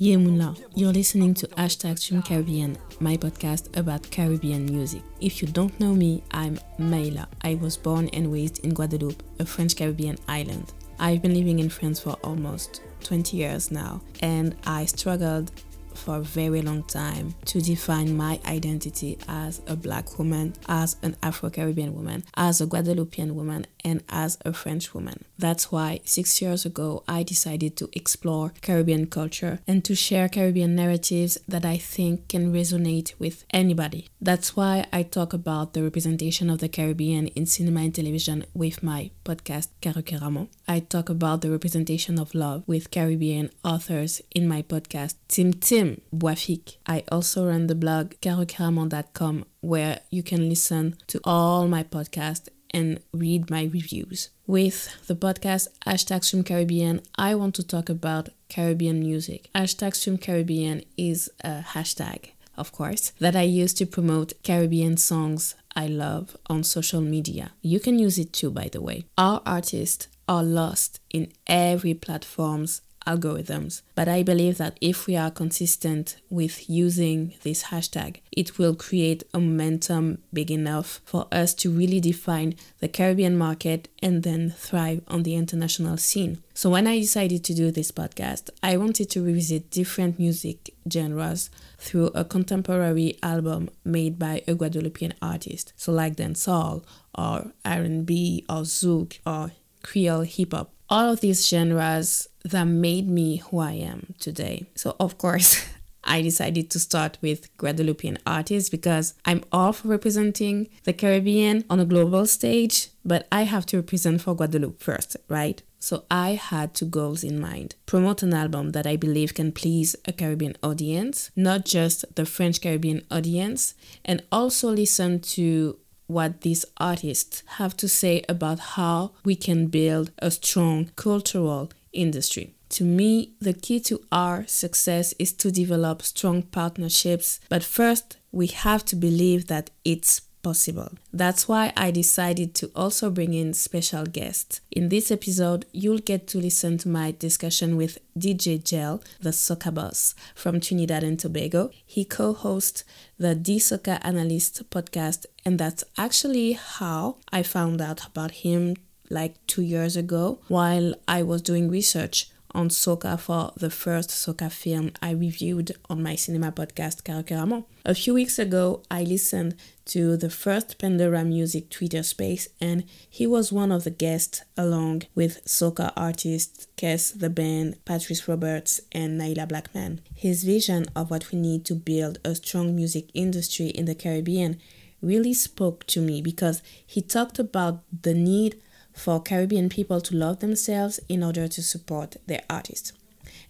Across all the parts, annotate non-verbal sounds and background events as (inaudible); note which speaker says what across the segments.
Speaker 1: Yemunla, you're listening to Hashtag Stream Caribbean, my podcast about Caribbean music. If you don't know me, I'm Mayla. I was born and raised in Guadeloupe, a French Caribbean island. I've been living in France for almost 20 years now, and I struggled for a very long time to define my identity as a black woman, as an Afro Caribbean woman, as a Guadeloupean woman, and as a French woman. That's why six years ago I decided to explore Caribbean culture and to share Caribbean narratives that I think can resonate with anybody. That's why I talk about the representation of the Caribbean in cinema and television with my podcast Karukerament. I talk about the representation of love with Caribbean authors in my podcast Tim Tim Boafik. I also run the blog karukerament.com where you can listen to all my podcasts and read my reviews. With the podcast Hashtag Stream Caribbean, I want to talk about Caribbean music. Hashtag Stream Caribbean is a hashtag, of course, that I use to promote Caribbean songs I love on social media. You can use it too, by the way. Our artists are lost in every platform's algorithms. But I believe that if we are consistent with using this hashtag, it will create a momentum big enough for us to really define the Caribbean market and then thrive on the international scene. So when I decided to do this podcast, I wanted to revisit different music genres through a contemporary album made by a Guadeloupean artist. So like dancehall or R&B or zouk or Creole hip hop all of these genres that made me who I am today. So, of course, (laughs) I decided to start with Guadeloupean artists because I'm all for representing the Caribbean on a global stage, but I have to represent for Guadeloupe first, right? So I had two goals in mind. Promote an album that I believe can please a Caribbean audience, not just the French Caribbean audience, and also listen to what these artists have to say about how we can build a strong cultural industry. To me, the key to our success is to develop strong partnerships, but first we have to believe that it's possible. That's why I decided to also bring in special guests. In this episode, you'll get to listen to my discussion with DJ Jel, the soca boss from Trinidad and Tobago. He co-hosts the D Soca Analyst podcast, and that's actually how I found out about him like two years ago while I was doing research on soca for the first soca film I reviewed on my cinema podcast Karukerament. A few weeks ago, I listened to the first Pandora Music Twitter space, and he was one of the guests along with soca artists Kes the Band, Patrice Roberts, and Nailah Blackman. His vision of what we need to build a strong music industry in the Caribbean really spoke to me because he talked about the need for Caribbean people to love themselves in order to support their artists.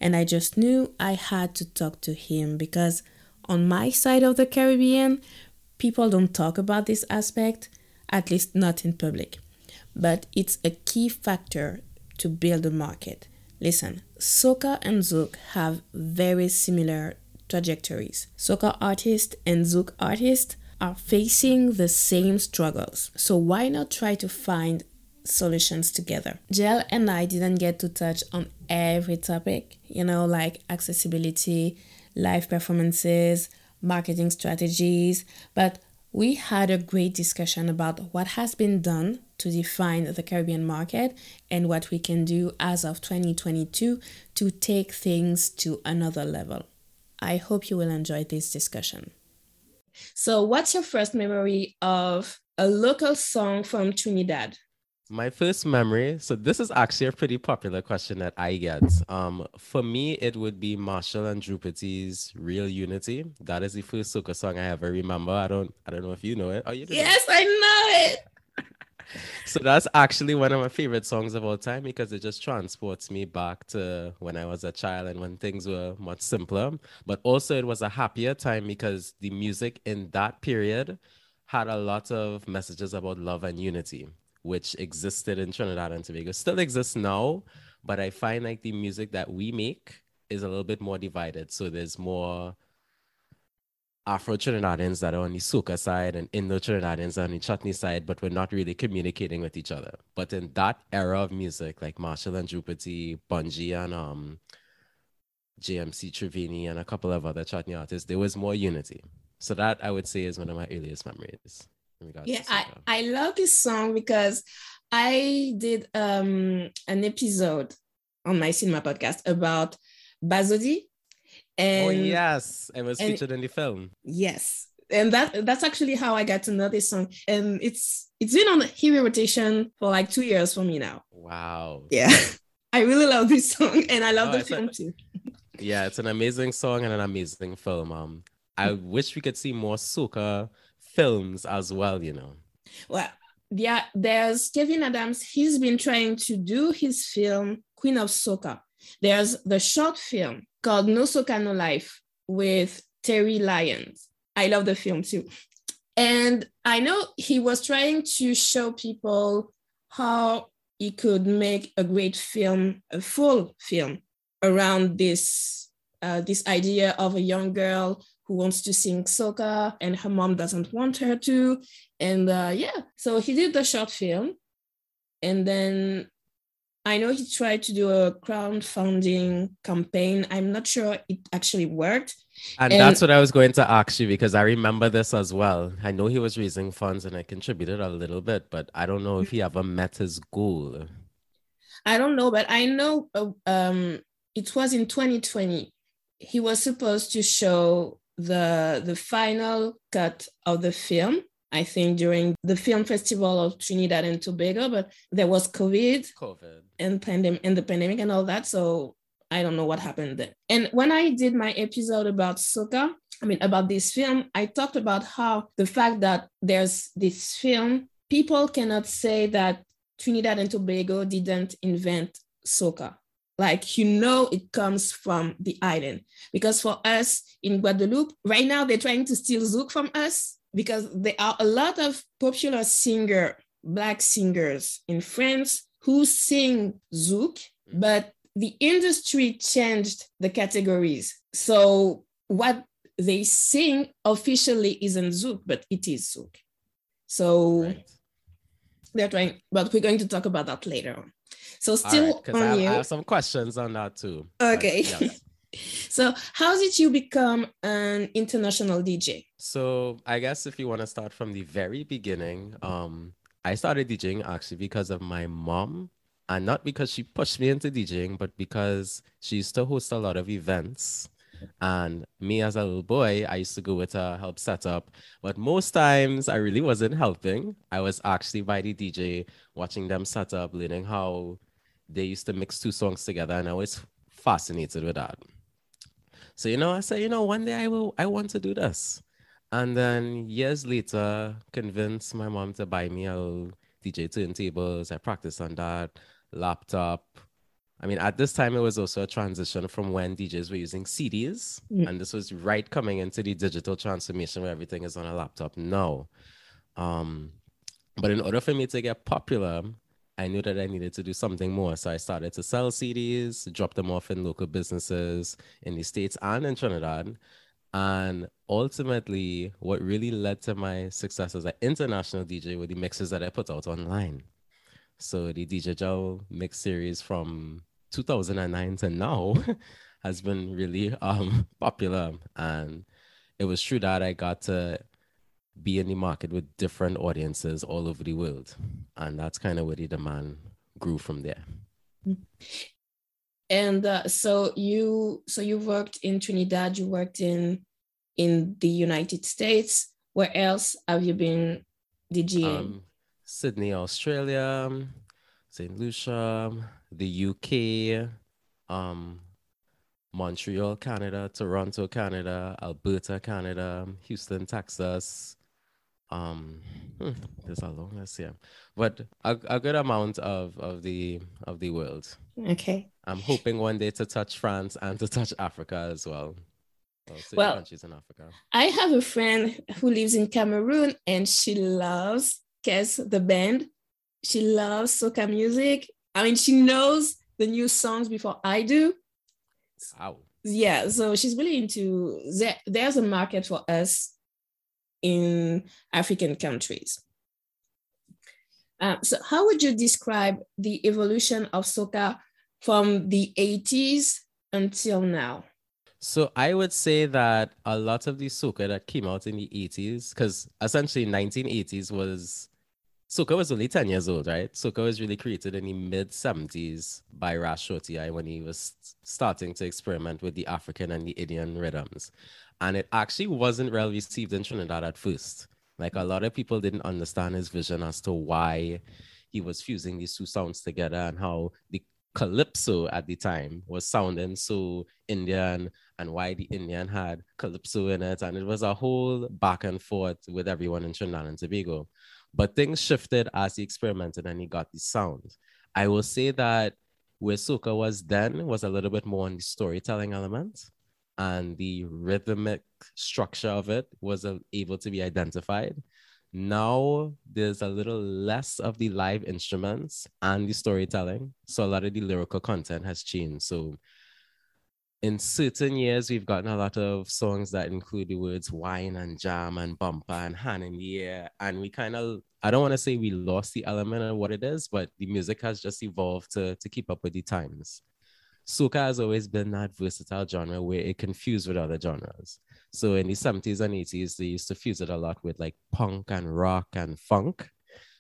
Speaker 1: And I just knew I had to talk to him because on my side of the Caribbean, people don't talk about this aspect, at least not in public. But it's a key factor to build a market. Listen, soca and zouk have very similar trajectories. Soca artists and zouk artists are facing the same struggles. So why not try to find solutions together. Jel and I didn't get to touch on every topic, you know, like accessibility, live performances, marketing strategies, but we had a great discussion about what has been done to define the Caribbean market and what we can do as of 2022 to take things to another level. I hope you will enjoy this discussion. So, what's your first memory of a local song from Trinidad?
Speaker 2: My first memory, so this is actually a pretty popular question that I get. Um, for me, it would be Machel and Drupatee's "Real Unity." That is the first soca song I ever remember. I don't, I don't know if you know it. Oh, you
Speaker 1: Yes, I know it. (laughs)
Speaker 2: so that's actually one of my favorite songs of all time because it just transports me back to when I was a child and when things were much simpler. But also, it was a happier time because the music in that period had a lot of messages about love and unity which existed in Trinidad and Tobago, still exists now, but I find like the music that we make is a little bit more divided. So there's more Afro Trinidadians that are on the soca side and Indo Trinidadians on the chutney side, but we're not really communicating with each other. But in that era of music, like Machel and Drupatee, Bunji, and um, JMC Triveni and a couple of other chutney artists, there was more unity. So that I would say is one of my earliest memories.
Speaker 1: Yeah, I, I love this song because I did um, an episode on my cinema podcast about Bazodee.
Speaker 2: Oh, and, oh yes, it was featured in the film.
Speaker 1: Yes, and that that's actually how I got to know this song. And it's it's been on the heavy rotation for like two years for me now.
Speaker 2: Wow.
Speaker 1: Yeah, (laughs) I really love this song, and I love oh, the film a, too.
Speaker 2: yeah, it's an amazing song and an amazing film. Um, I wish we could see more soca films as well. You know.
Speaker 1: Well, yeah, there's Kevin Adams. He's been trying to do his film Queen of Soca. There's the short film called No Soca No Life with Terri Lyons. I love the film too. And I know he was trying to show people how he could make a great film, a full film around this uh, this idea of a young girl who wants to sing soca and her mom doesn't want her to. And uh, yeah, so he did the short film. And then I know he tried to do a crowdfunding campaign. I'm not sure it actually worked.
Speaker 2: And, and, that's what I was going to ask you because I remember this as well. I know he was raising funds and I contributed a little bit, but I don't know if he ever met his goal.
Speaker 1: I don't know, but I know uh, um, it was in 2020. He was supposed to show the the final cut of the film I think during the film festival of Trinidad and Tobago, but there was COVID,
Speaker 2: COVID,
Speaker 1: and pandemic, and the pandemic and all that. So I don't know what happened there. And when I did my episode about soca, I mean about this film, I talked about how the fact that there's this film, people cannot say that Trinidad and Tobago didn't invent soca. Like you know, it comes from the island because for us in Guadeloupe, right now they're trying to steal Zouk from us because there are a lot of popular singer, black singers in France who sing zouk, but the industry changed the categories. So what they sing officially isn't zouk, but it is zouk. So right. They're trying, but we're going to talk about that later on. So still
Speaker 2: right, on I have, you. I have some questions on that too.
Speaker 1: Okay. But, yeah. (laughs) So, how did you become an international DJ?
Speaker 2: So, I guess if you want to start from the very beginning, um, I started DJing actually because of my mom, and not because she pushed me into DJing, but because she used to host a lot of events. And me as a little boy, I used to go with her, help set up. But most times I really wasn't helping. I was actually by the DJ, watching them set up, learning how they used to mix two songs together. And I was fascinated with that. So, you know, I said, you know, one day I will, I want to do this. And then years later, convinced my mom to buy me a DJ turntables. I practiced on that laptop. I mean, at this time, it was also a transition from when DJs were using CDs. Mm. And this was right coming into the digital transformation where everything is on a laptop now. Um, but in order for me to get popular, I knew that I needed to do something more. So I started to sell CDs, drop them off in local businesses in the States and in Trinidad. And ultimately, what really led to my success as an international DJ were the mixes that I put out online. So the DJ Joe mix series from 2009 to now (laughs) has been really um, popular. And it was true that I got to be in the market with different audiences all over the world. And that's kind of where the demand grew from there.
Speaker 1: And uh, so you so you worked in Trinidad, you worked in in the United States. Where else have you been DJing? Um,
Speaker 2: Sydney, Australia, St. Lucia, the UK, um, Montreal, Canada, Toronto, Canada, Alberta, Canada, Houston, Texas, um hmm, there's a long list here but a, a good amount of of the of the world.
Speaker 1: Okay.
Speaker 2: I'm hoping one day to touch france and to touch africa as well. Well, countries in africa.
Speaker 1: I have a friend who lives in cameroon and she loves Kes the band? She loves soca music i mean she knows the new songs before i do
Speaker 2: wow
Speaker 1: yeah so she's really into there, there's a market for us in African countries. Um, so how would you describe the evolution of soca from the 80s until now?
Speaker 2: So I would say that a lot of the soca that came out in the 80s, because essentially 1980s was soca was only 10 years old, right? Soca was really created in the mid 70s by Ras Shorty when he was starting to experiment with the African and the Indian rhythms. And it actually wasn't well received in Trinidad at first. Like a lot of people didn't understand his vision as to why he was fusing these two sounds together and how the calypso at the time was sounding so Indian and why the Indian had calypso in it. And it was a whole back and forth with everyone in Trinidad and Tobago. But things shifted as he experimented and he got the sound. I will say that where soca was then was a little bit more on the storytelling element and the rhythmic structure of it was uh, able to be identified. Now there's a little less of the live instruments and the storytelling. So a lot of the lyrical content has changed. So in certain years, we've gotten a lot of songs that include the words wine and jam and bumper and hand in the air. And we kind of, I don't want to say we lost the element of what it is, but the music has just evolved to, to keep up with the times soca has always been that versatile genre where it can fuse with other genres. So in the 70s and 80s, they used to fuse it a lot with like punk and rock and funk.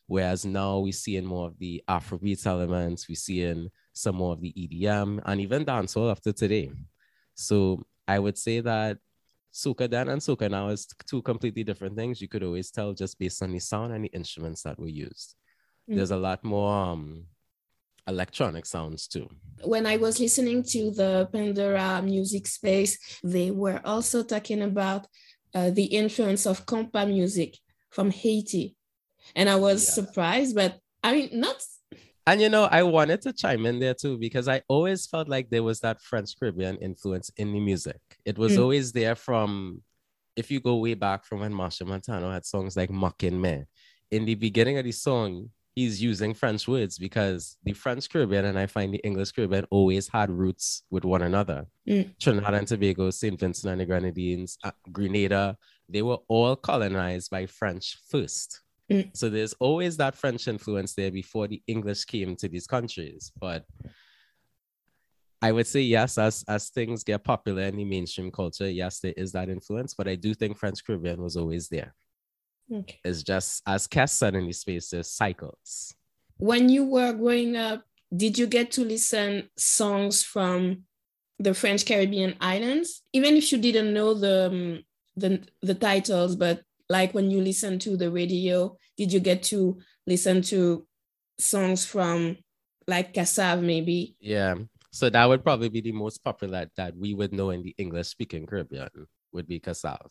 Speaker 2: Whereas now we see in more of the Afrobeat elements, we see in some more of the EDM and even dancehall after today. So I would say that soca then and soca now is two completely different things. You could always tell just based on the sound and the instruments that were used. Mm-hmm. There's a lot more um, electronic sounds too.
Speaker 1: When I was listening to the Pandora music space, they were also talking about uh, the influence of compa music from Haiti. And I was yeah. surprised, but I mean, not.
Speaker 2: And you know, I wanted to chime in there too because I always felt like there was that French Caribbean influence in the music. It was mm. always there from, if you go way back from when Machel Montano had songs like Mocking Me. In the beginning of the song, he's using French words because the French Caribbean and I find the English Caribbean always had roots with one another. Mm. Trinidad and Tobago, St. Vincent and the Grenadines, uh, Grenada, they were all colonized by French first. Mm. So there's always that French influence there before the English came to these countries. But I would say yes, as as things get popular in the mainstream culture, yes, there is that influence. But I do think French Caribbean was always there. Okay. It's just as Kes said in the spaces, cycles.
Speaker 1: When you were growing up, did you get to listen songs from the French Caribbean islands, even if you didn't know the um, the the titles, but like when you listen to the radio, did you get to listen to songs from like Kassav maybe?
Speaker 2: Yeah. So that would probably be the most popular that we would know in the English speaking Caribbean would be Kassav.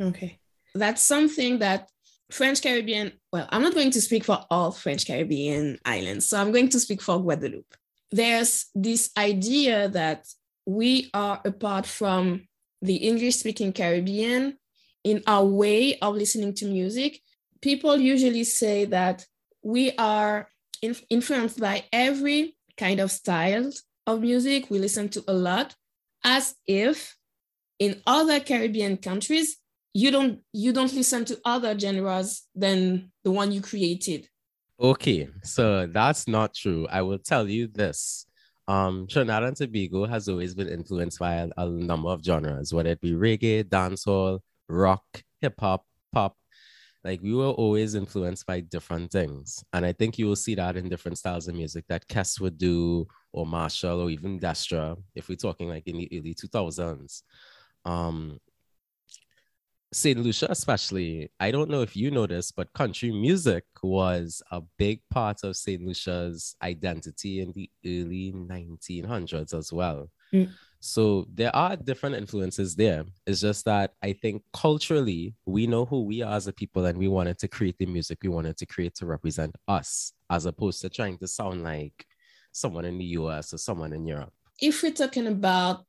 Speaker 1: Okay that's something that French Caribbean, well, I'm not going to speak for all French Caribbean islands, so I'm going to speak for Guadeloupe. There's this idea that we are apart from the English speaking Caribbean in our way of listening to music. People usually say that we are influenced by every kind of style of music. We listen to a lot, as if in other Caribbean countries, you don't you don't listen to other genres than the one you created.
Speaker 2: Okay so that's not true. I will tell you this. Um trinidad and tobago has always been influenced by a, a number of genres whether it be reggae dancehall rock hip-hop pop like we were always influenced by different things and i think you will see that in different styles of music that Kes would do or Machel, or even Destra if we're talking like in the early 2000s um St. Lucia, especially, I don't know if you noticed, but country music was a big part of St. Lucia's identity in the early 1900s as well. Mm. So there are different influences there. It's just that I think culturally, we know who we are as a people and we wanted to create the music we wanted to create to represent us, as opposed to trying to sound like someone in the US or someone in Europe.
Speaker 1: If we're talking about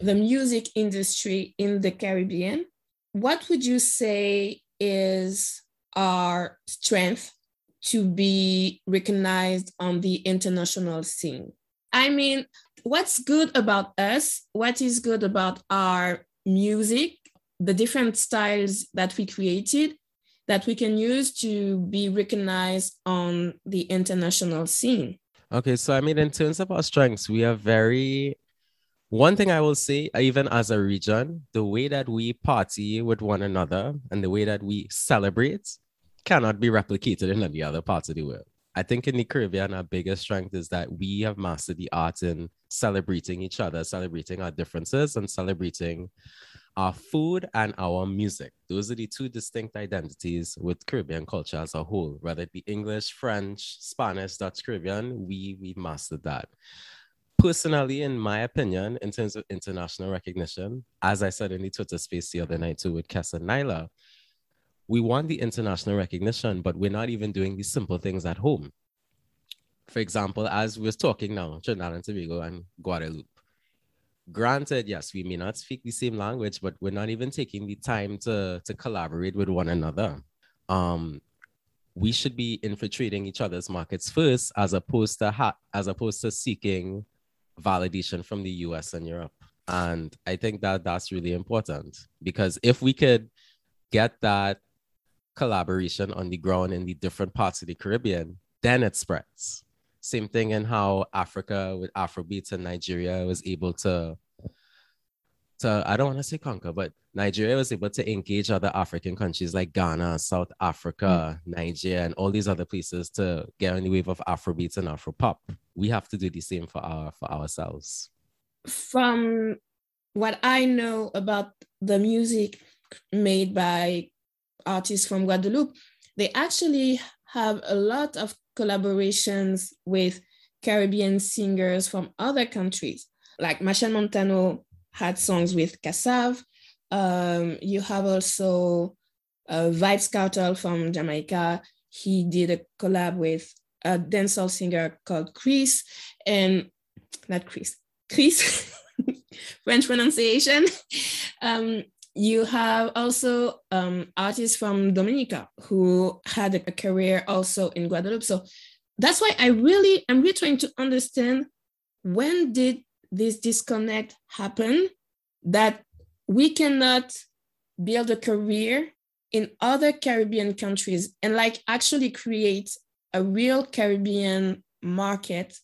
Speaker 1: the music industry in the Caribbean, what would you say is our strength to be recognized on the international scene? I mean, what's good about us? What is good about our music, the different styles that we created that we can use to be recognized on the international scene?
Speaker 2: Okay, so I mean, in terms of our strengths, we are very one thing I will say, even as a region, the way that we party with one another and the way that we celebrate cannot be replicated in any other parts of the world. I think in the Caribbean, our biggest strength is that we have mastered the art in celebrating each other, celebrating our differences, and celebrating our food and our music. Those are the two distinct identities with Caribbean culture as a whole, whether it be English, French, Spanish, Dutch, Caribbean, we we mastered that. Personally, in my opinion, in terms of international recognition, as I said in the Twitter space the other night too with Kes and Nailah, we want the international recognition, but we're not even doing these simple things at home. For example, as we're talking now, Trinidad and Tobago and Guadeloupe. Granted, yes, we may not speak the same language, but we're not even taking the time to, to collaborate with one another. Um, we should be infiltrating each other's markets first, as opposed to ha- as opposed to seeking validation from the US and Europe. And I think that that's really important because if we could get that collaboration on the ground in the different parts of the Caribbean, then it spreads. Same thing in how Africa with Afrobeats and Nigeria was able to, to I don't want to say conquer, but Nigeria was able to engage other African countries like Ghana, South Africa, mm. Nigeria, and all these other places to get on the wave of Afrobeats and Afropop. We have to do the same for our for ourselves.
Speaker 1: From what I know about the music made by artists from Guadeloupe, they actually have a lot of collaborations with Caribbean singers from other countries. Like Machel Montano had songs with Kassav. Um, you have also uh, Vybz Kartel from Jamaica. He did a collab with a dancehall singer called Chris, and not Chris, Chris, (laughs) French pronunciation. Um, you have also um, artists from Dominica who had a career also in Guadeloupe. So that's why I really, I'm really trying to understand when did this disconnect happen that we cannot build a career in other Caribbean countries and like actually create a real Caribbean market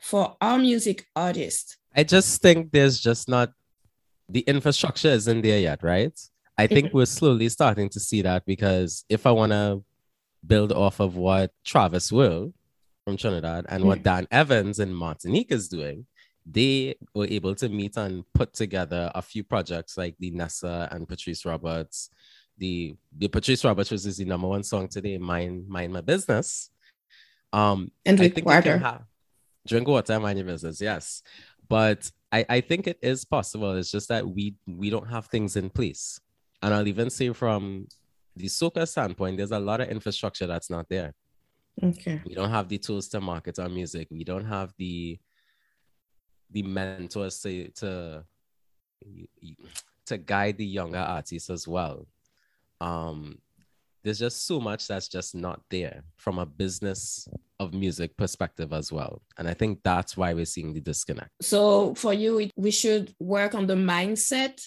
Speaker 1: for our music artists.
Speaker 2: I just think there's just not the infrastructure isn't there yet, right? I think mm-hmm. we're slowly starting to see that because if I want to build off of what Travis Will from Trinidad and what mm. Dan Evans in Martinique is doing, they were able to meet and put together a few projects like the Nessa and Patrice Roberts. The the Patrice Roberts was the number one song today, Mind Mind My Business. Um
Speaker 1: and drink water. Have,
Speaker 2: drink water, mind your business, yes. But I, I think it is possible. It's just that we we don't have things in place. And I'll even say from the soca standpoint, there's a lot of infrastructure that's not there.
Speaker 1: Okay.
Speaker 2: We don't have the tools to market our music. We don't have the the mentors to to to guide the younger artists as well. Um, there's just so much that's just not there from a business of music perspective as well. And I think that's why we're seeing the disconnect.
Speaker 1: So for you, we should work on the mindset.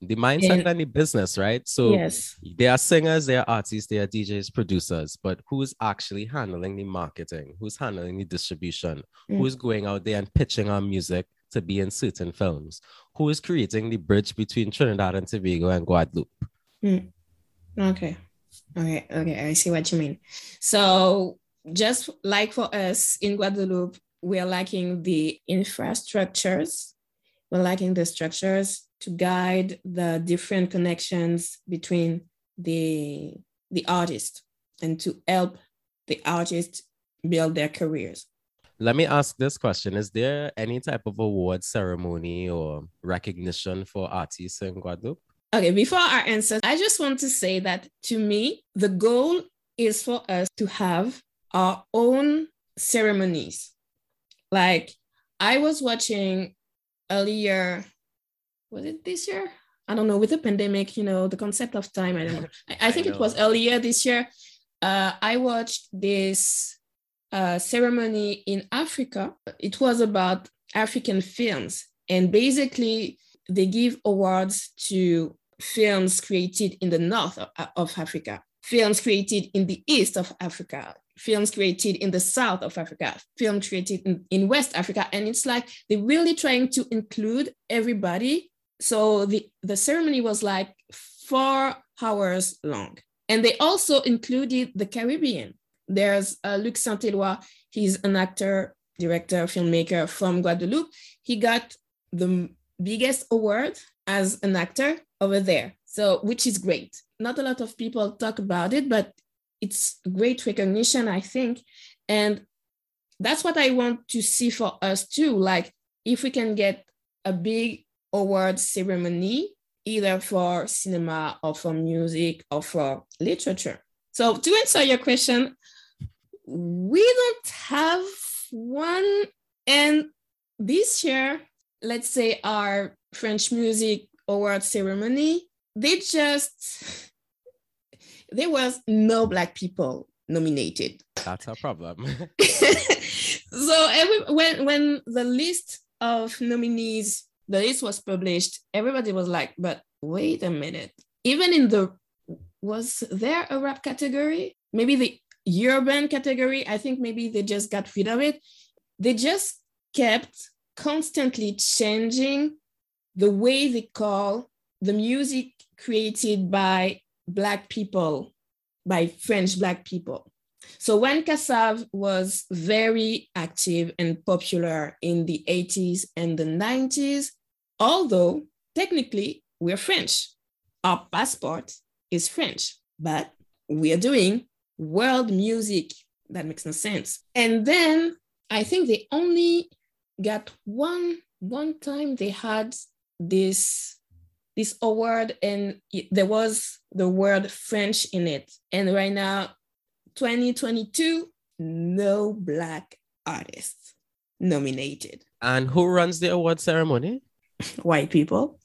Speaker 2: The mindset and, and the business, right? So yes. they are singers, they are artists, they are DJs, producers, but who's actually handling the marketing? Who's handling the distribution? Mm. Who's going out there and pitching our music to be in certain films? Who is creating the bridge between Trinidad and Tobago and Guadeloupe?
Speaker 1: Mm. Okay. Okay, okay, I see what you mean. So just like for us in Guadeloupe, we're lacking the infrastructures, we're lacking the structures to guide the different connections between the the artist and to help the artist build their careers.
Speaker 2: Let me ask this question. Is there any type of award ceremony or recognition for artists in Guadeloupe?
Speaker 1: Okay, before our answer, I just want to say that to me, the goal is for us to have our own ceremonies. Like I was watching earlier, was it this year? I don't know, with the pandemic, you know, the concept of time, I don't know. I, I think I know. it was earlier this year. Uh, I watched this uh, ceremony in Africa. It was about African films. And basically, they give awards to films created in the north of, Africa, films created in the east of Africa, films created in the south of Africa, films created in, in West Africa. And it's like they're really trying to include everybody. So the, the ceremony was like four hours long. And they also included the Caribbean. There's uh, Luc Saint-Éloi. He's an actor, director, filmmaker from Guadeloupe. He got the biggest award as an actor over there. So, which is great. Not a lot of people talk about it, but it's great recognition, I think. And that's what I want to see for us too. Like, if we can get a big award ceremony, either for cinema or for music or for literature. So, to answer your question, we don't have one. And this year, let's say our French Music Award ceremony, they just there was no black people nominated.
Speaker 2: That's a problem. (laughs) (laughs)
Speaker 1: so every, when when the list of nominees, the list was published, everybody was like, "But wait a minute! Even in the was there a rap category? Maybe the urban category. I think maybe they just got rid of it. They just kept constantly changing the way they call the music created by Black people, by French Black people. So when Kassav was very active and popular in the 80s and the 90s, although technically we're French, our passport is French, but we are doing world music. That makes no sense. And then I think they only got one one time they had this this award and there was the word French in it. And right now, 2022, no Black artists nominated.
Speaker 2: And who runs the award ceremony? (laughs)
Speaker 1: White people.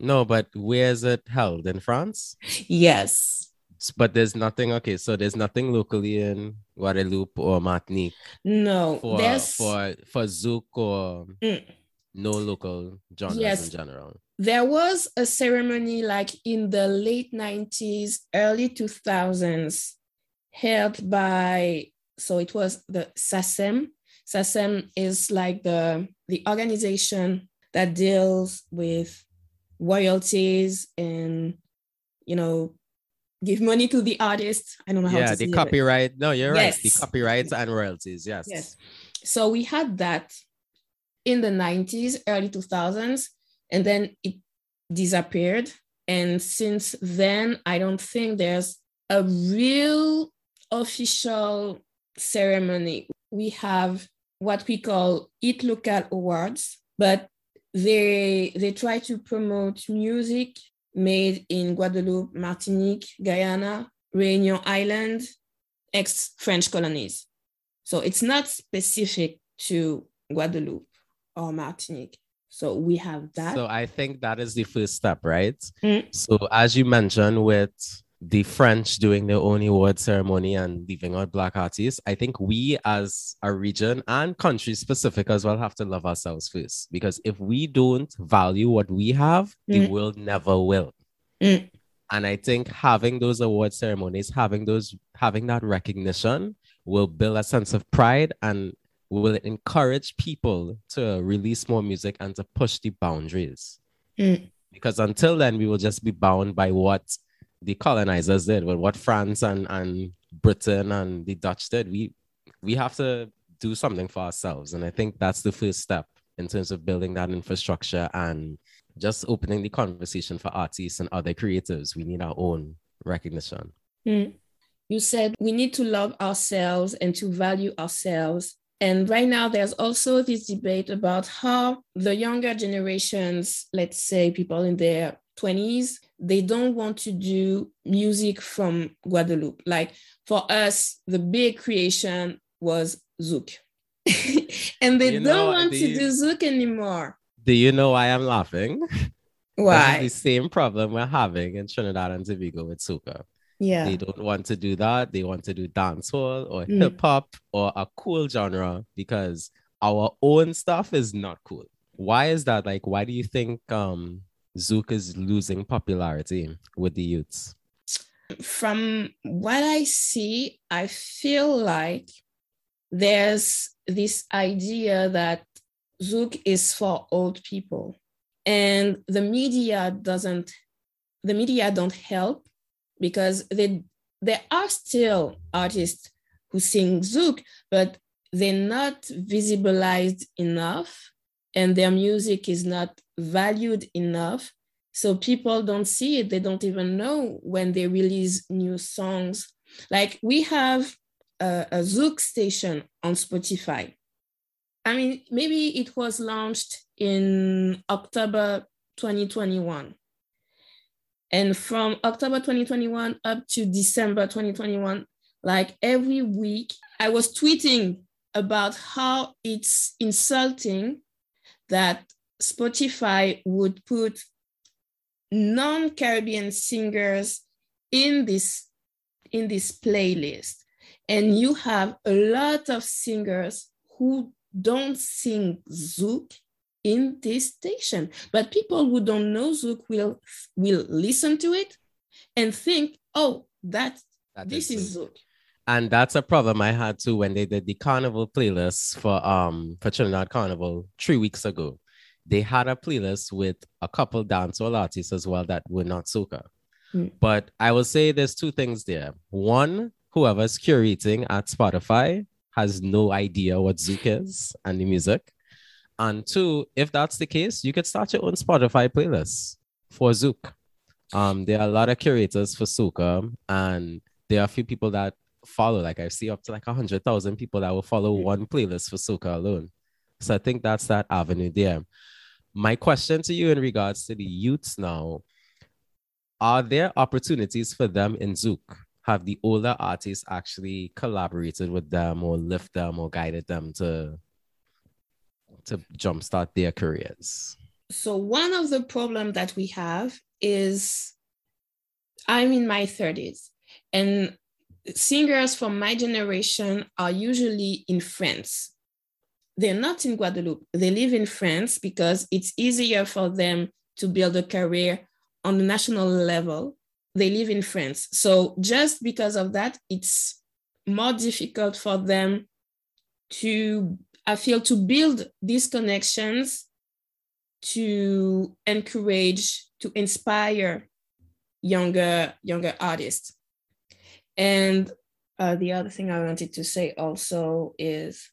Speaker 2: No, but where is it held? In France?
Speaker 1: Yes.
Speaker 2: But there's nothing, okay, so there's nothing locally in Guadeloupe or Martinique.
Speaker 1: No,
Speaker 2: for,
Speaker 1: there's...
Speaker 2: for, for Zouk or mm. No local genres yes. in general
Speaker 1: there was a ceremony like in the late 90s, early 2000s, held by, so it was the SACEM. SACEM is like the, the organization that deals with royalties and, you know, give money to the artist. I don't know how
Speaker 2: yeah,
Speaker 1: to
Speaker 2: the copyright. It. No, you're yes. right. The copyrights and royalties. Yes.
Speaker 1: Yes. So we had that in the 90s, early 2000s and then it disappeared. And since then, I don't think there's a real official ceremony. We have what we call Eat Local Awards, but they they try to promote music made in Guadeloupe, Martinique, Guyana, Réunion Island, ex-French colonies. So it's not specific to Guadeloupe or Martinique. So we have that.
Speaker 2: So I think that is the first step, right? Mm. So as you mentioned with the French doing their own award ceremony and leaving out black artists, I think we as a region and country specific as well have to love ourselves first. Because if we don't value what we have, mm. the world never will. Mm. And I think having those award ceremonies, having those having that recognition will build a sense of pride and will encourage people to release more music and to push the boundaries. Mm. Because until then, we will just be bound by what the colonizers did, but what France and, and Britain and the Dutch did. We we have to do something for ourselves. And I think that's the first step in terms of building that infrastructure and just opening the conversation for artists and other creatives. We need our own recognition.
Speaker 1: Mm. You said we need to love ourselves and to value ourselves and right now, there's also this debate about how the younger generations, let's say people in their 20s, they don't want to do music from Guadeloupe. Like for us, the big creation was Zouk. (laughs) and they you don't want do to you, do Zouk anymore.
Speaker 2: Do you know why I'm laughing?
Speaker 1: Why?
Speaker 2: the same problem we're having in Trinidad and Tobago with soca.
Speaker 1: Yeah.
Speaker 2: They don't want to do that. They want to do dancehall or mm. hip hop or a cool genre because our own stuff is not cool. Why is that? Like, why do you think um Zouk is losing popularity with the youths?
Speaker 1: from what I see, I feel like there's this idea that Zouk is for old people. And the media doesn't, the media don't help because they, there are still artists who sing Zouk, but they're not visibilized enough and their music is not valued enough. So people don't see it. They don't even know when they release new songs. Like we have a, a Zouk station on Spotify. I mean, maybe it was launched in October 2021. And from October 2021 up to December 2021, like every week, I was tweeting about how it's insulting that Spotify would put non Caribbean singers in this in this playlist. And you have a lot of singers who don't sing zouk in this station but people who don't know zouk will will listen to it and think oh that, that this is, is zouk
Speaker 2: and that's a problem I had too when they did the carnival playlist for um for Trinidad Carnival three weeks ago. They had a playlist with a couple dancehall artists as well that were not soca. Mm. But I will say there's two things there. One, whoever's curating at Spotify has no idea what Zouk is and the music. And two, if that's the case, you could start your own Spotify playlist for Zouk. Um, there are a lot of curators for soca, and there are a few people that follow. Like I see up to like hundred thousand people that will follow one playlist for soca alone. So I think that's that avenue there. My question to you in regards to the youths now: Are there opportunities for them in Zouk? Have the older artists actually collaborated with them, or lift them, or guided them to to jumpstart their careers?
Speaker 1: So one of the problems that we have is I'm in my 30s and singers from my generation are usually in France. They're not in Guadeloupe. They live in France because it's easier for them to build a career on the national level. They live in France. So just because of that, it's more difficult for them to, I feel, to build these connections to encourage, to inspire younger, younger artists. And uh, the other thing I wanted to say also is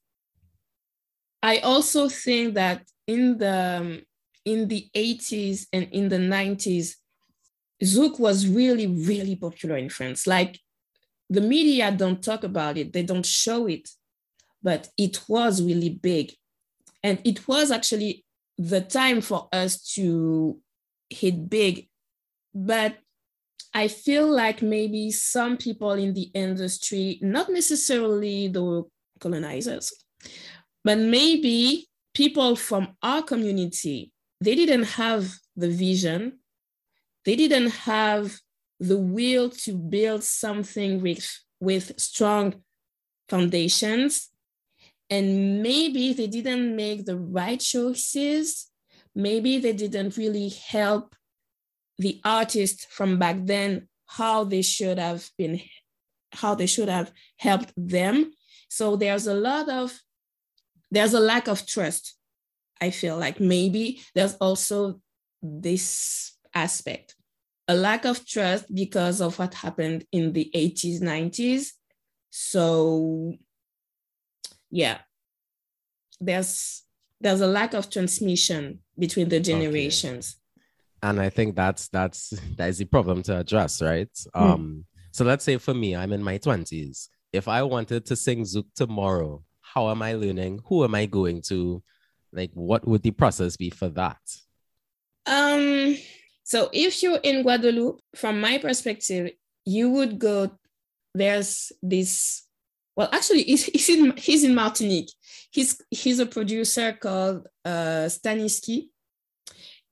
Speaker 1: I also think that in the um, in the 80s and in the 90s, Zouk was really, really popular in France. Like the media don't talk about it, they don't show it, but it was really big. And it was actually the time for us to hit big. But I feel like maybe some people in the industry, not necessarily the colonizers, but maybe people from our community, they didn't have the vision, they didn't have the will to build something with, with strong foundations. And maybe they didn't make the right choices. Maybe they didn't really help the artists from back then how they should have been how they should have helped them. So there's a lot of there's a lack of trust i feel like. Maybe there's also this aspect a lack of trust because of what happened in the 80s 90s so yeah. There's there's a lack of transmission between the generations.
Speaker 2: And i think that's that's that is the problem to address right? Mm. um so let's say for me i'm in my 20s if i wanted to sing zouk tomorrow how am i learning? Who am i going to? Like what would the process be for that?
Speaker 1: Um so if you're in guadeloupe from my perspective you would go there's this well actually he's, in he's in martinique he's he's a producer called uh staniski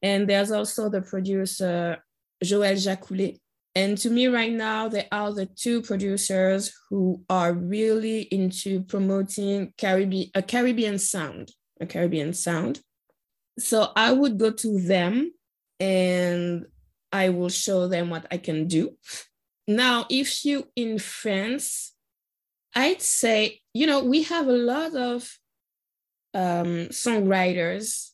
Speaker 1: and there's also the producer, Joël Jacoulet. And to me, right now, they are the two producers who are really into promoting Caribbean, a Caribbean sound, a Caribbean sound. So I would go to them and I will show them what I can do. now, if you in France, I'd say, you know, we have a lot of um, songwriters,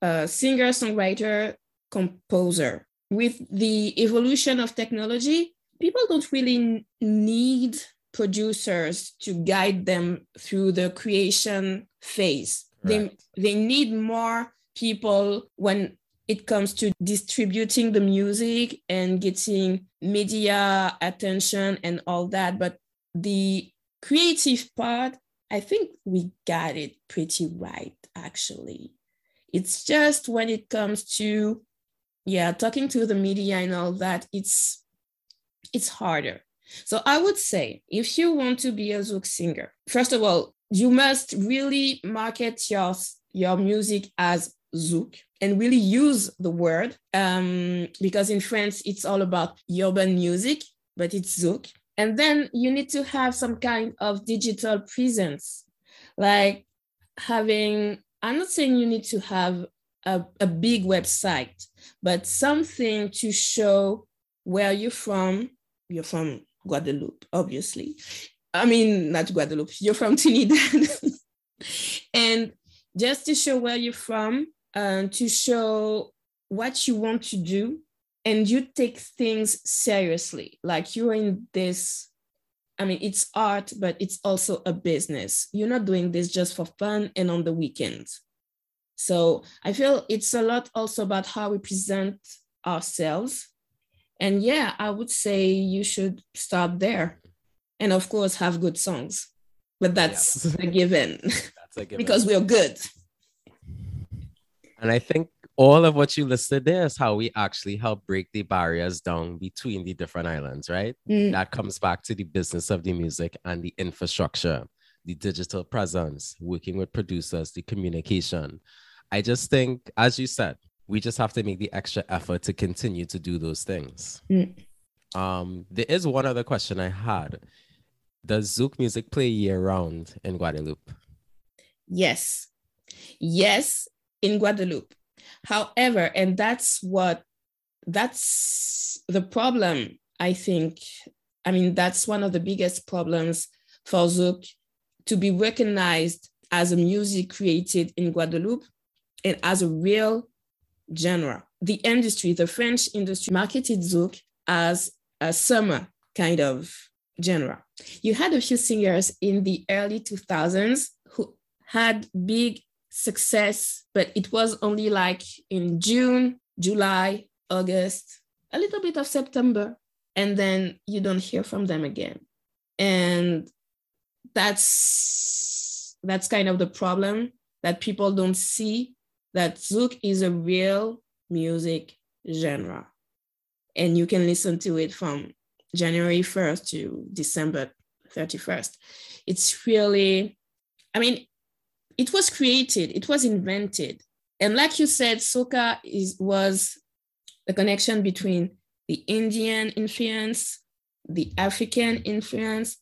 Speaker 1: uh, singer, songwriter, composer. With the evolution of technology, people don't really need producers to guide them through the creation phase. Right. They, they need more people when it comes to distributing the music and getting media attention and all that. But the creative part, I think we got it pretty right, actually. It's just when it comes to, yeah, talking to the media and all that, it's it's harder. So I would say if you want to be a Zouk singer, first of all, you must really market your, your music as Zouk and really use the word um, because in France it's all about urban music, but it's Zouk. And then you need to have some kind of digital presence, like having, I'm not saying you need to have a, a big website, but something to show where you're from. You're from Guadeloupe, obviously. I mean, not Guadeloupe, you're from (laughs) Trinidad. and just to show where you're from, uh, to show what you want to do, and you take things seriously. Like you're in this, I mean, it's art, but it's also a business. You're not doing this just for fun and on the weekends. So I feel it's a lot also about how we present ourselves. And yeah, I would say you should start there and of course have good songs but that's yeah. a, given. (laughs) that's a given because we're good
Speaker 2: and i think all of what you listed there is how we actually help break the barriers down between the different islands right mm. that comes back to the business of the music and the infrastructure the digital presence working with producers the communication i just think as you said we just have to make the extra effort to continue to do those things mm. um, there is one other question i had does Zouk music play year round in Guadeloupe?
Speaker 1: Yes. Yes, in Guadeloupe. However, and that's what that's the problem, I think. I mean, that's one of the biggest problems for Zouk to be recognized as a music created in Guadeloupe and as a real genre. The industry, the French industry, marketed Zouk as a summer kind of genre. You had a few singers in the early 2000s who had big success, but it was only like in June, July, August, a little bit of September, and then you don't hear from them again. And that's that's kind of the problem that people don't see that Zouk is a real music genre. And you can listen to it from January 1st to December 31st. It's really, I mean, it was created, it was invented. And like you said, soca is, was the connection between the Indian influence, the African influence,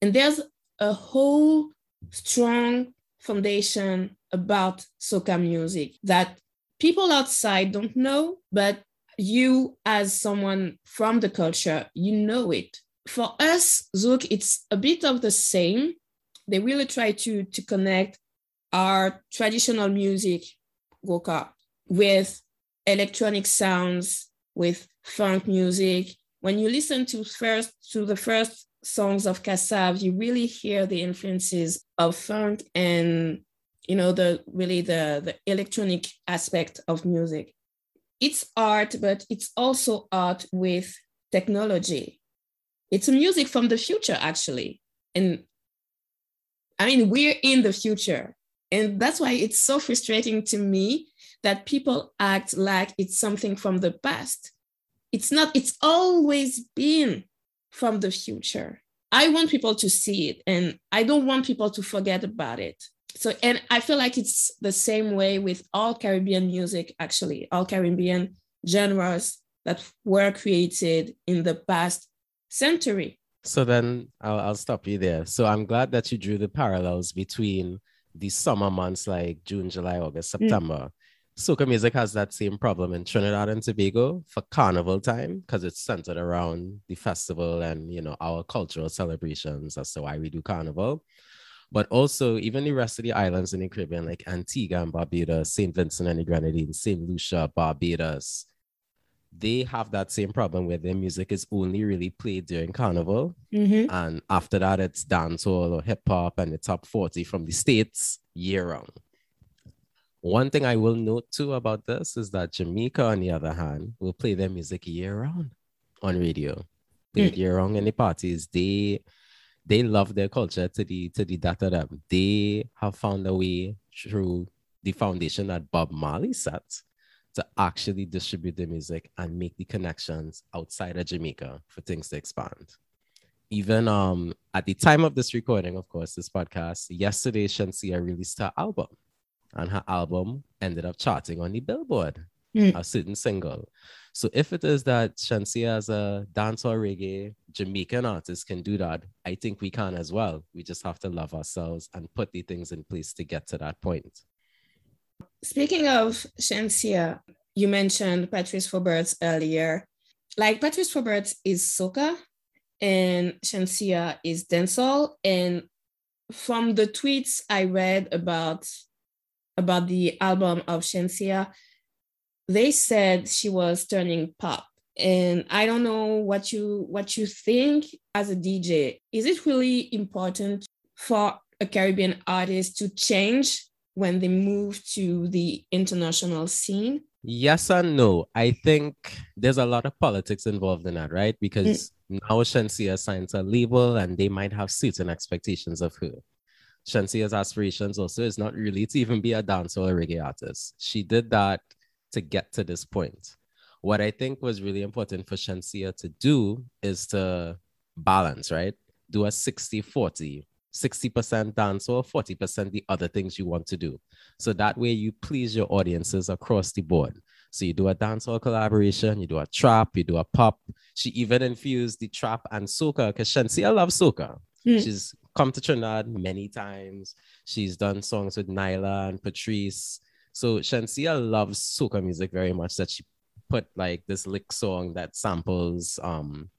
Speaker 1: and there's a whole strong foundation about soca music that people outside don't know, but you as someone from the culture, you know it. For us, Zouk, it's a bit of the same. They really try to, to connect our traditional music, Gwoka, with electronic sounds, with funk music. When you listen to first to the first songs of Kassav, you really hear the influences of funk and you know the really the, the electronic aspect of music it's art, but it's also art with technology. It's music from the future, actually. And I mean, we're in the future. And that's why it's so frustrating to me that people act like it's something from the past. It's not, it's always been from the future. I want people to see it and I don't want people to forget about it so and i feel like it's the same way with all caribbean music actually all caribbean genres that were created in the past century
Speaker 2: so then I'll, I'll stop you there so i'm glad that you drew the parallels between the summer months like june july august mm. september mm. soca music has that same problem in Trinidad and Tobago for carnival time because it's centered around the festival and you know our cultural celebrations. That's why we do carnival. But also, even the rest of the islands in the Caribbean, like Antigua and Barbuda, St. Vincent and the Grenadines, St. Lucia, Barbados, they have that same problem where their music is only really played during carnival.
Speaker 1: Mm-hmm.
Speaker 2: And after that, it's dancehall or hip hop and the top 40 from the States year round. One thing I will note too about this is that Jamaica, on the other hand, will play their music year round on radio. It year round in the parties. They they love their culture to the to the data them. They have found a way through the foundation that Bob Marley set to actually distribute the music and make the connections outside of Jamaica for things to expand. Even um at the time of this recording, of course, this podcast, yesterday Shenseea released her album and her album ended up charting on the Billboard,
Speaker 1: Mm.
Speaker 2: a certain single. So if it is that Shenseea as a dancehall reggae Jamaican artist can do that, I think we can as well. We just have to love ourselves and put the things in place to get to that point.
Speaker 1: Speaking of Shenseea, you mentioned Patrice Roberts earlier. Like Patrice Roberts is soca and Shenseea is dancehall. And from the tweets I read about about the album of Shenseea, they said she was turning pop. And I don't know what you what you think as a DJ. Is it really important for a Caribbean artist to change when they move to the international scene?
Speaker 2: Yes and no. I think there's a lot of politics involved in that, right? Because mm. now Shenseea signs a label and they might have certain expectations of her. Shenseea's aspirations also is not really to even be a dancer or a reggae artist. She did that to get to this point. What I think was really important for Shenseea to do is to balance, right? Do a 60 40, 60% dance or 40% the other things you want to do. So that way you please your audiences across the board. So you do a dancehall collaboration, you do a trap, you do a pop. She even infused the trap and soca because Shenseea loves soca.
Speaker 1: Mm.
Speaker 2: She's come to Trinidad many times. She's done songs with Nailah and Patrice. So Shenseea loves soca music very much that she put like this lick song that samples um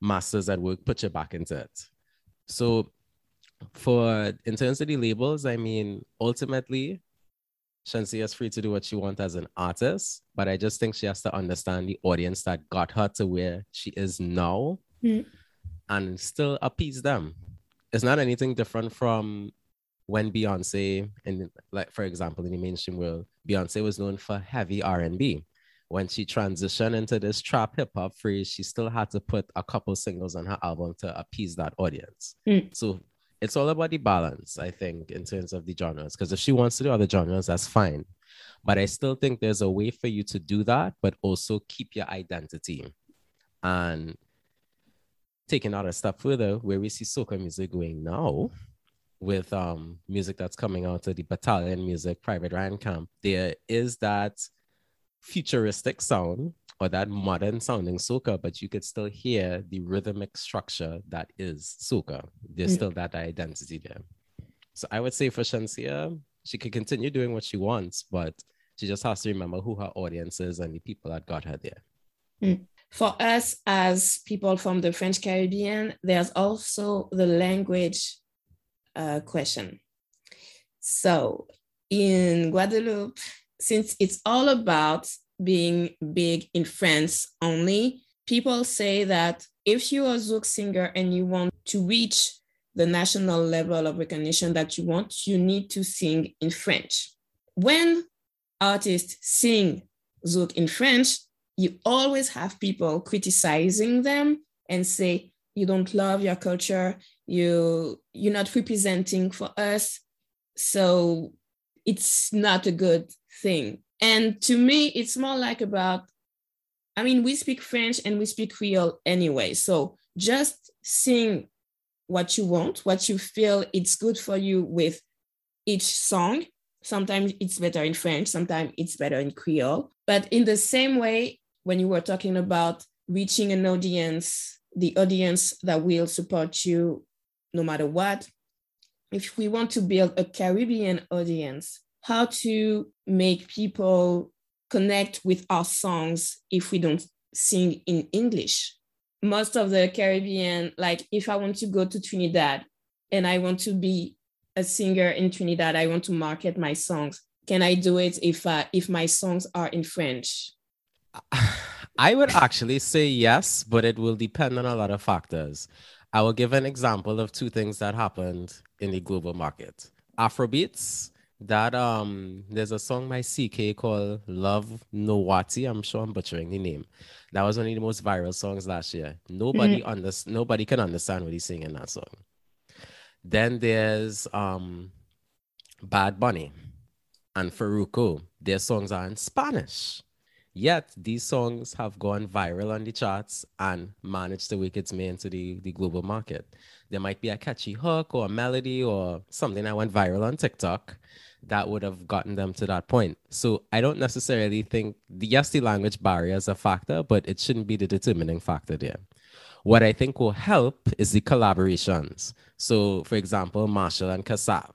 Speaker 2: masters at work, put you back into it. So for in terms of the labels, I mean, ultimately, Shenseea is free to do what she wants as an artist, but I just think she has to understand the audience that got her to where she is now
Speaker 1: Mm.
Speaker 2: and still appease them. It's not anything different from when Beyonce, and like for example, in the mainstream world, Beyonce was known for heavy R and B. When she transitioned into this trap hip hop phrase, she still had to put a couple singles on her album to appease that audience.
Speaker 1: Mm.
Speaker 2: So it's all about the balance, I think, in terms of the genres. Because if she wants to do other genres, that's fine. But I still think there's a way for you to do that, but also keep your identity. And taking out a step further, where we see soca music going now, with um music that's coming out of the battalion music, Private Ryan Camp, there is that futuristic sound or that modern sounding soca, but you could still hear the rhythmic structure that is soca. There's
Speaker 1: Mm.
Speaker 2: still that identity there. So I would say for Shenseea, she could continue doing what she wants, but she just has to remember who her audience is and the people that got her there.
Speaker 1: For us as people from the French Caribbean, there's also the language uh, question. So in Guadeloupe, since it's all about being big in France only, people say that if you're a Zouk singer and you want to reach the national level of recognition that you want, you need to sing in French. When artists sing Zouk in French, you always have people criticizing them and say, you don't love your culture, you, you're not representing for us. So it's not a good thing. And to me, it's more like about, I mean, we speak French and we speak Creole anyway. So just sing what you want, what you feel it's good for you with each song. Sometimes it's better in French, sometimes it's better in Creole. But in the same way, when you were talking about reaching an audience, the audience that will support you no matter what, if we want to build a Caribbean audience, how to make people connect with our songs if we don't sing in English. Most of the Caribbean, like if I want to go to Trinidad and I want to be a singer in Trinidad, I want to market my songs. Can I do it if uh, if my songs are in French? (sighs)
Speaker 2: I would actually say yes, but it will depend on a lot of factors. I will give an example of two things that happened in the global market. Afrobeats, that um there's a song by CKay called Love Nowati. I'm sure I'm butchering the name. That was one of the most viral songs last year. Nobody mm-hmm. under, nobody can understand what he's singing in that song. Then there's um Bad Bunny and Farruko. Their songs are in Spanish. Yet these songs have gone viral on the charts and managed to make its way into the, the global market. There might be a catchy hook or a melody or something that went viral on TikTok that would have gotten them to that point. So I don't necessarily think the yes, the language barrier is a factor, but it shouldn't be the determining factor there. What I think will help is the collaborations. So, for example, Machel and Kassav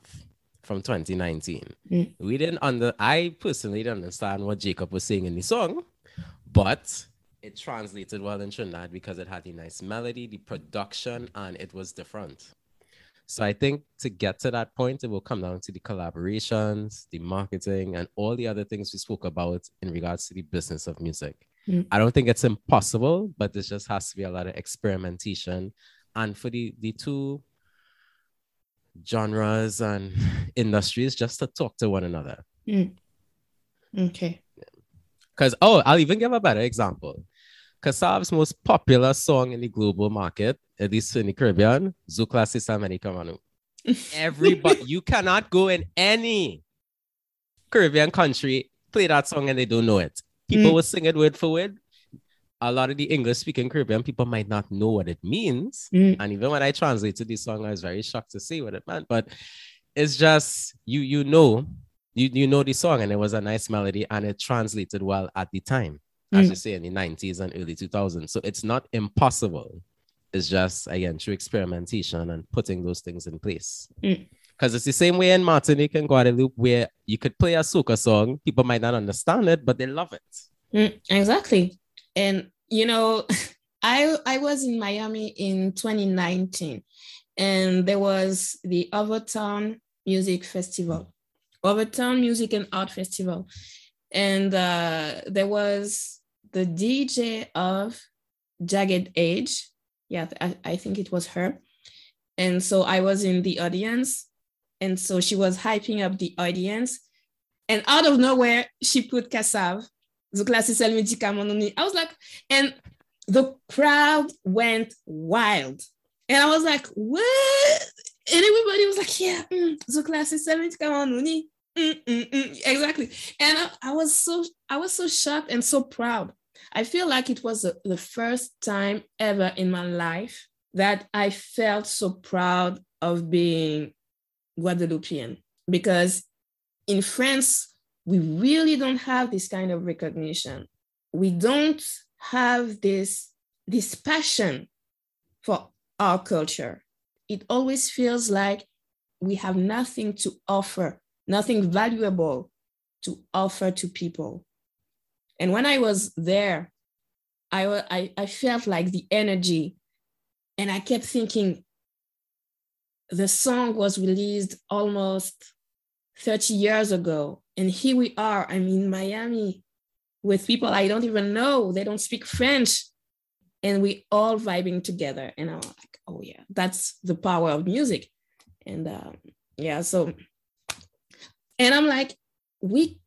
Speaker 2: from 2019. Mm. We didn't under I personally didn't understand what Jacob was saying in the song, but it translated well in Trinidad because it had a nice melody, the production, and it was different. So I think to get to that point, it will come down to the collaborations, the marketing, and all the other things we spoke about in regards to the business of music. Mm. I don't think it's impossible, but there just has to be a lot of experimentation. And for the the two genres and (laughs) industries just to talk to one another.
Speaker 1: Mm. Okay.
Speaker 2: Because, oh, I'll even give a better example. Kassav's most popular song in the global market, at least in the Caribbean, Zouk-La-Sé Sèl Médikaman Nou. (laughs) Everybody, you cannot go in any Caribbean country, play that song and they don't know it. People mm. will sing it word for word, a lot of the English speaking Caribbean people might not know what it means. Mm. And even when I translated this song, I was very shocked to see what it meant. But it's just you you know, you you know the song and it was a nice melody and it translated well at the time, as mm. you say in the 90s and early 2000s. So it's not impossible. It's just again through experimentation and putting those things in place. Mm because it's the same way in Martinique and Guadeloupe where you could play a soca song, people might not understand it, but they love it.
Speaker 1: Mm, exactly. And you know, (laughs) I I was in Miami in 2019, and there was the Overtown Music Festival, Overtown Music and Art Festival, and uh, there was the DJ of Jagged Edge. Yeah, I, I think it was her. And so I was in the audience. And so she was hyping up the audience. And out of nowhere, she put Kassav the classical médicament. I was like, and the crowd went wild. And I was like, what? And everybody was like, yeah, mm, the classical médicament. Mm, mm, mm, exactly. And I, I, was so I was so shocked and so proud. I feel like it was the, first time ever in my life that I felt so proud of being Guadeloupean because in France we really don't have this kind of recognition. We don't have this, this passion for our culture. It always feels like we have nothing to offer, nothing valuable to offer to people. And when I was there, I, I, I felt like the energy, and I kept thinking the song was released almost 30 years ago. And here we are, I'm in Miami with people I don't even know. They don't speak French. And we all vibing together. And I'm like, oh yeah, that's the power of music. And um, yeah, so, and I'm like, we,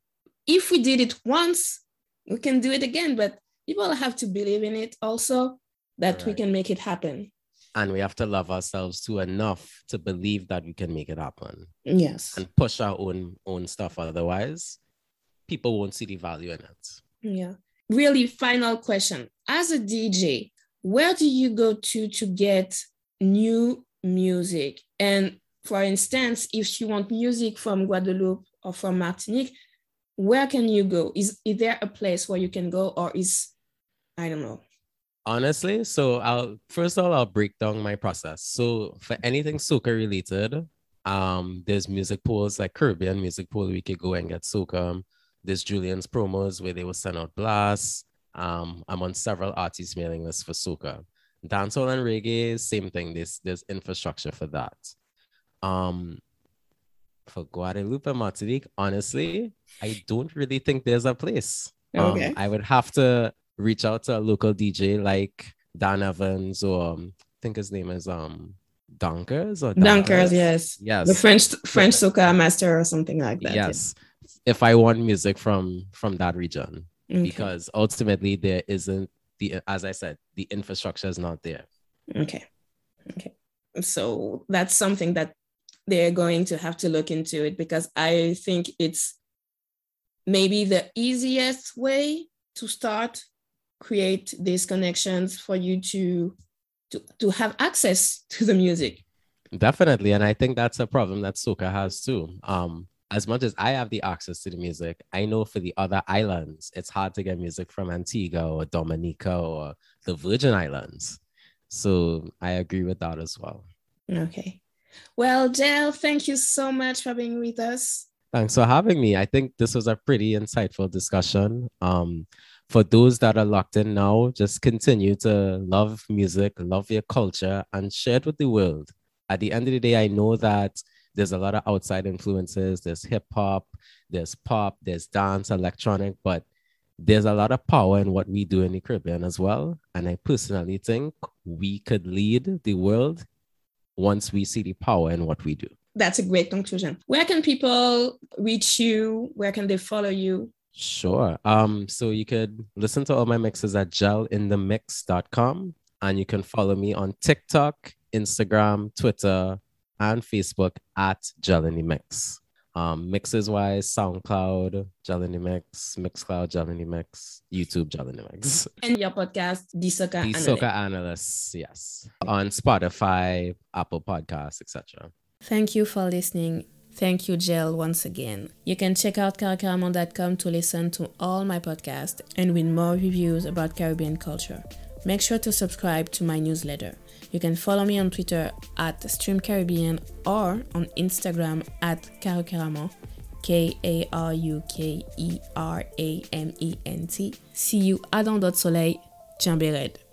Speaker 1: if we did it once, we can do it again. But people have to believe in it also that right. we can make it happen.
Speaker 2: And we have to love ourselves too enough to believe that we can make it happen.
Speaker 1: Yes.
Speaker 2: And push our own own stuff otherwise people won't see the value in it.
Speaker 1: Yeah. Really final question. As a dj where do you go to to get new music? And for instance if you want music from guadeloupe or from martinique where can you go is, is there a place where you can go or is i don't know
Speaker 2: Honestly, so I'll first of all I'll break down my process. So for anything soca related, Um, there's music pools like Caribbean music pool. We could go and get soca. There's Julian's promos where they will send out blasts. Um, I'm on several artists mailing lists for soca. Dancehall and reggae, same thing. There's there's infrastructure for that. Um, for Guadeloupe and Martinique, honestly, I don't really think there's a place.
Speaker 1: Okay.
Speaker 2: Um, I would have to reach out to a local DJ like Dan Evans or um, I think his name is um Dunkers or
Speaker 1: Dunkers, yes.
Speaker 2: Yes.
Speaker 1: The French French soca master or something like that.
Speaker 2: yes. If I want music from from that region,
Speaker 1: Okay.
Speaker 2: because ultimately there isn't the as I said, the infrastructure is not there.
Speaker 1: Okay. Okay. So that's something that they're going to have to look into it because I think it's maybe the easiest way to start create these connections for you to to, to have access to the music.
Speaker 2: Definitely. And I think that's a problem that soca has too. Um, as much as I have the access to the music, I know for the other islands, it's hard to get music from Antigua or Dominica or the Virgin Islands. So I agree with that as well.
Speaker 1: Okay. Well, Jel, thank you so much for being with us.
Speaker 2: Thanks for having me. I think this was a pretty insightful discussion. Um, for those that are locked in now, just continue to love music, love your culture, and share it with the world. At the end of the day, I know that there's a lot of outside influences. There's hip hop, there's pop, there's dance, electronic, but there's a lot of power in what we do in the Caribbean as well. And I personally think we could lead the world once we see the power in what we do.
Speaker 1: That's a great conclusion. Where can people reach you? Where can they follow you?
Speaker 2: Sure. Um, so you could listen to all my mixes at jelinthemix.com and you can follow me on TikTok, Instagram, Twitter, and Facebook at Jel in the Mix. Um, mixes wise, SoundCloud, Jel Mix, Mixcloud, Jel Mix, YouTube, Jel Mix.
Speaker 1: And your podcast, The Soca
Speaker 2: The
Speaker 1: Analyst.
Speaker 2: Soca Analysts, yes. On Spotify, Apple Podcasts, etc.
Speaker 3: Thank you for listening. Thank you, Jel, once again. You can check out karukerament.com to listen to all my podcasts and read more reviews about Caribbean culture. Make sure to subscribe to my newsletter. You can follow me on Twitter at StreamCaribbean or on Instagram at Karukerament, K A R U K E R A M E N T. See you à Dans d'autres soleil, Red.